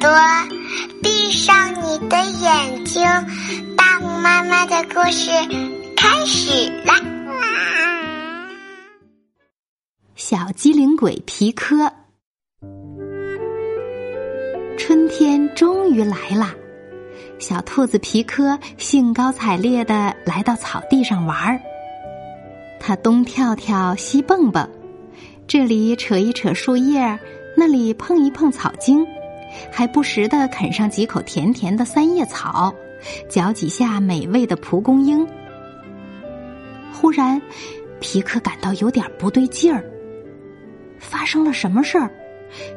朵，闭上你的眼睛，大木妈妈的故事开始啦！小机灵鬼皮科，春天终于来了。小兔子皮科兴高采烈的来到草地上玩儿，它东跳跳，西蹦蹦，这里扯一扯树叶，那里碰一碰草茎，还不时的啃上几口甜甜的三叶草，嚼几下美味的蒲公英。忽然，皮克感到有点不对劲儿。发生了什么事儿？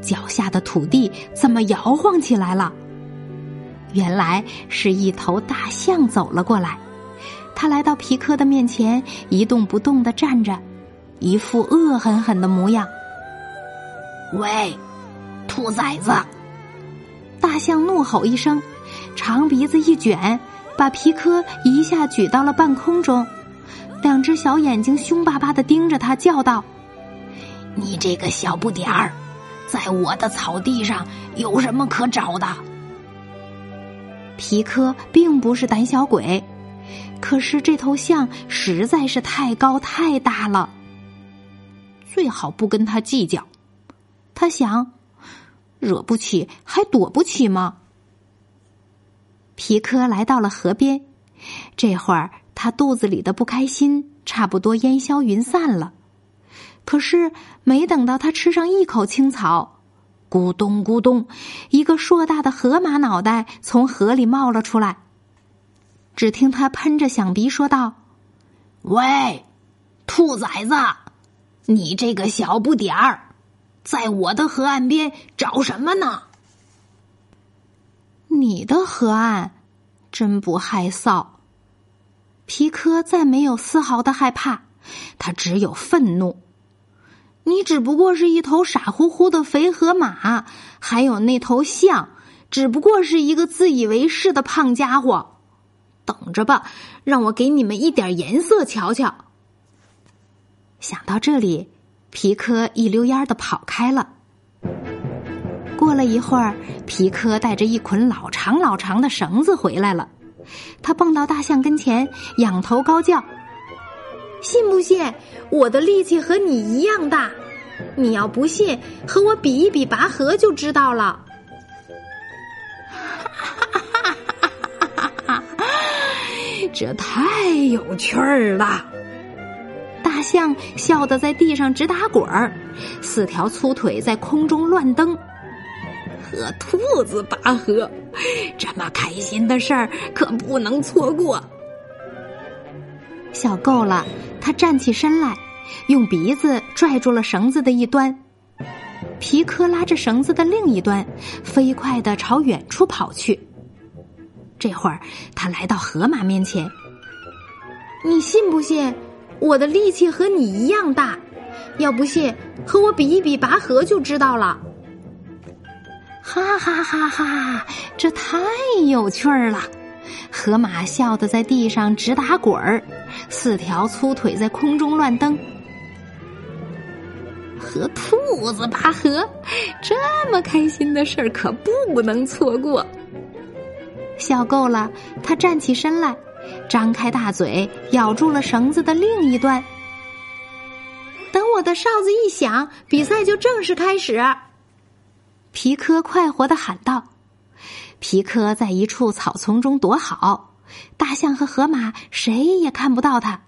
脚下的土地怎么摇晃起来了？原来是一头大象走了过来，它来到皮克的面前，一动不动的站着，一副恶狠狠的模样。喂，兔崽子！象怒吼一声，长鼻子一卷，把皮科一下举到了半空中，两只小眼睛凶巴巴的盯着他，叫道：“你这个小不点儿，在我的草地上有什么可找的？”皮科并不是胆小鬼，可是这头象实在是太高太大了，最好不跟他计较。他想，惹不起还躲不起吗？皮科来到了河边，这会儿他肚子里的不开心差不多烟消云散了。可是没等到他吃上一口青草。咕咚咕咚，一个硕大的河马脑袋从河里冒了出来。只听他喷着响鼻说道：“喂，兔崽子，你这个小不点儿，在我的河岸边找什么呢？”你的河岸真不害臊。皮科再没有丝毫的害怕，他只有愤怒。你只不过是一头傻乎乎的肥河马，还有那头象，只不过是一个自以为是的胖家伙。等着吧，让我给你们一点颜色瞧瞧。想到这里，皮科一溜烟的跑开了。过了一会儿，皮科带着一捆老长老长的绳子回来了。他蹦到大象跟前，仰头高叫。信不信我的力气和你一样大？你要不信，和我比一比拔河就知道了。哈哈哈哈哈哈这太有趣儿了！象笑得在地上直打滚儿，四条粗腿在空中乱蹬。和兔子拔河，这么开心的事儿可不能错过。笑够了。他站起身来，用鼻子拽住了绳子的一端，皮科拉着绳子的另一端，飞快的朝远处跑去。这会儿，他来到河马面前，你信不信我的力气和你一样大？要不信，和我比一比拔河就知道了。哈哈哈哈！这太有趣儿了。河马笑得在地上直打滚儿，四条粗腿在空中乱蹬。和兔子拔河，这么开心的事儿可不能错过。笑够了，他站起身来，张开大嘴，咬住了绳子的另一端。等我的哨子一响，比赛就正式开始。皮科快活的喊道。皮科在一处草丛中躲好，大象和河马谁也看不到他。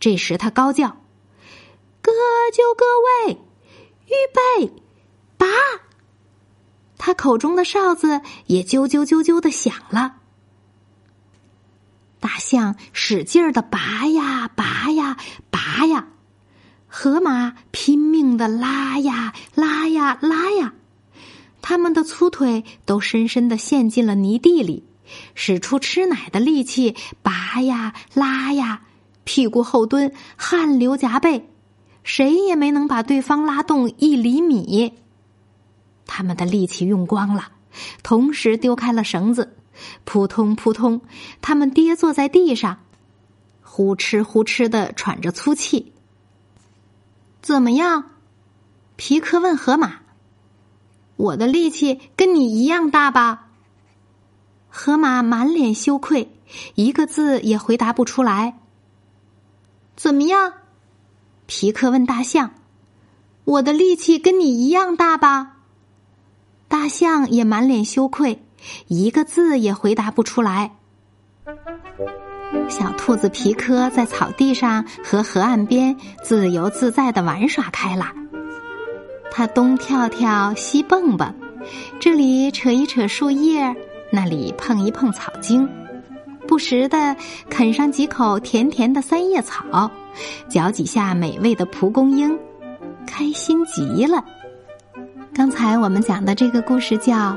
这时他高叫：“各就各位，预备，拔！”他口中的哨子也啾啾啾啾的响了。大象使劲儿的拔呀拔呀拔呀，河马拼命的拉呀拉呀拉呀。他们的粗腿都深深的陷进了泥地里，使出吃奶的力气拔呀拉呀，屁股后蹲，汗流浃背，谁也没能把对方拉动一厘米。他们的力气用光了，同时丢开了绳子，扑通扑通，他们跌坐在地上，呼哧呼哧的喘着粗气。怎么样？皮克问河马。我的力气跟你一样大吧？河马满脸羞愧，一个字也回答不出来。怎么样？皮克问大象：“我的力气跟你一样大吧？”大象也满脸羞愧，一个字也回答不出来。小兔子皮科在草地上和河岸边自由自在的玩耍开了，它东跳跳，西蹦蹦，这里扯一扯树叶，那里碰一碰草茎，不时的啃上几口甜甜的三叶草，嚼几下美味的蒲公英，开心极了。刚才我们讲的这个故事叫《